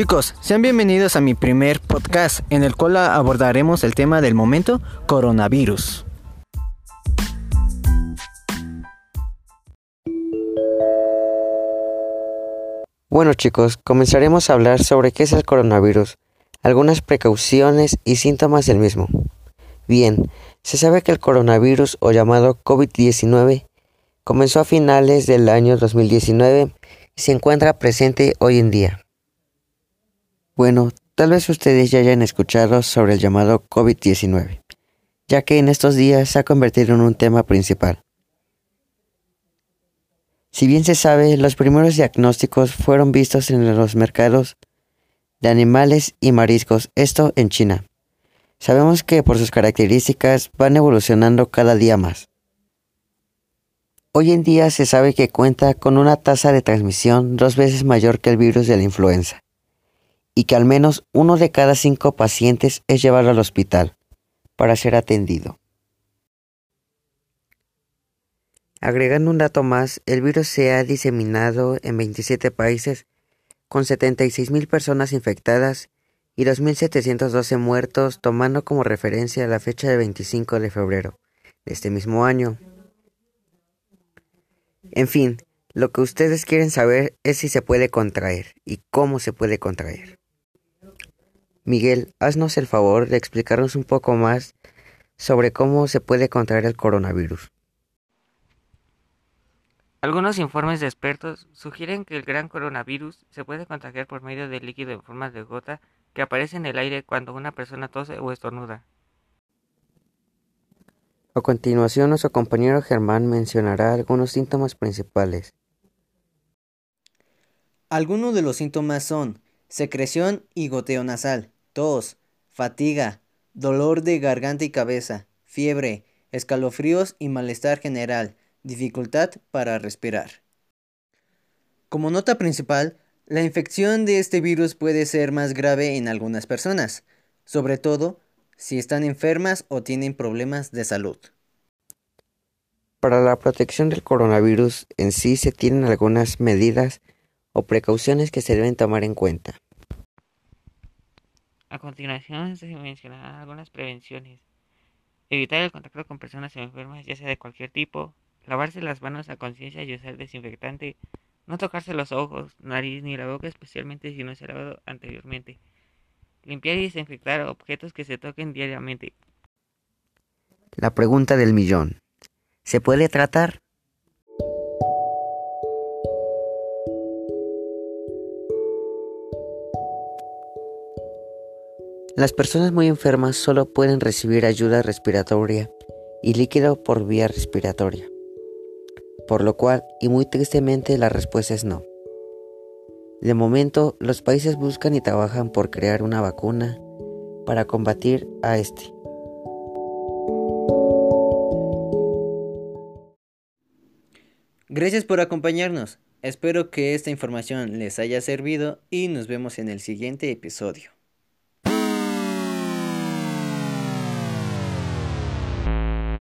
Chicos, sean bienvenidos a mi primer podcast en el cual abordaremos el tema del momento coronavirus. Bueno chicos, comenzaremos a hablar sobre qué es el coronavirus, algunas precauciones y síntomas del mismo. Bien, se sabe que el coronavirus o llamado COVID-19 comenzó a finales del año 2019 y se encuentra presente hoy en día. Bueno, tal vez ustedes ya hayan escuchado sobre el llamado COVID-19, ya que en estos días se ha convertido en un tema principal. Si bien se sabe, los primeros diagnósticos fueron vistos en los mercados de animales y mariscos, esto en China. Sabemos que por sus características van evolucionando cada día más. Hoy en día se sabe que cuenta con una tasa de transmisión dos veces mayor que el virus de la influenza y que al menos uno de cada cinco pacientes es llevado al hospital para ser atendido. Agregando un dato más, el virus se ha diseminado en 27 países con 76.000 personas infectadas y 2.712 muertos, tomando como referencia la fecha de 25 de febrero de este mismo año. En fin, lo que ustedes quieren saber es si se puede contraer y cómo se puede contraer. Miguel, haznos el favor de explicarnos un poco más sobre cómo se puede contraer el coronavirus. Algunos informes de expertos sugieren que el gran coronavirus se puede contagiar por medio del líquido en forma de gota que aparece en el aire cuando una persona tose o estornuda. A continuación, nuestro compañero Germán mencionará algunos síntomas principales. Algunos de los síntomas son secreción y goteo nasal, tos, fatiga, dolor de garganta y cabeza, fiebre, escalofríos y malestar general, dificultad para respirar. Como nota principal, la infección de este virus puede ser más grave en algunas personas, sobre todo si están enfermas o tienen problemas de salud. Para la protección del coronavirus en sí se tienen algunas medidas o precauciones que se deben tomar en cuenta. A continuación se mencionarán algunas prevenciones. Evitar el contacto con personas enfermas, ya sea de cualquier tipo. Lavarse las manos a conciencia y usar desinfectante. No tocarse los ojos, nariz ni la boca, especialmente si no se ha lavado anteriormente. Limpiar y desinfectar objetos que se toquen diariamente. La pregunta del millón. ¿Se puede tratar? Las personas muy enfermas solo pueden recibir ayuda respiratoria y líquido por vía respiratoria, por lo cual, y muy tristemente, la respuesta es no. De momento, los países buscan y trabajan por crear una vacuna para combatir a este. Gracias por acompañarnos. Espero que esta información les haya servido y nos vemos en el siguiente episodio.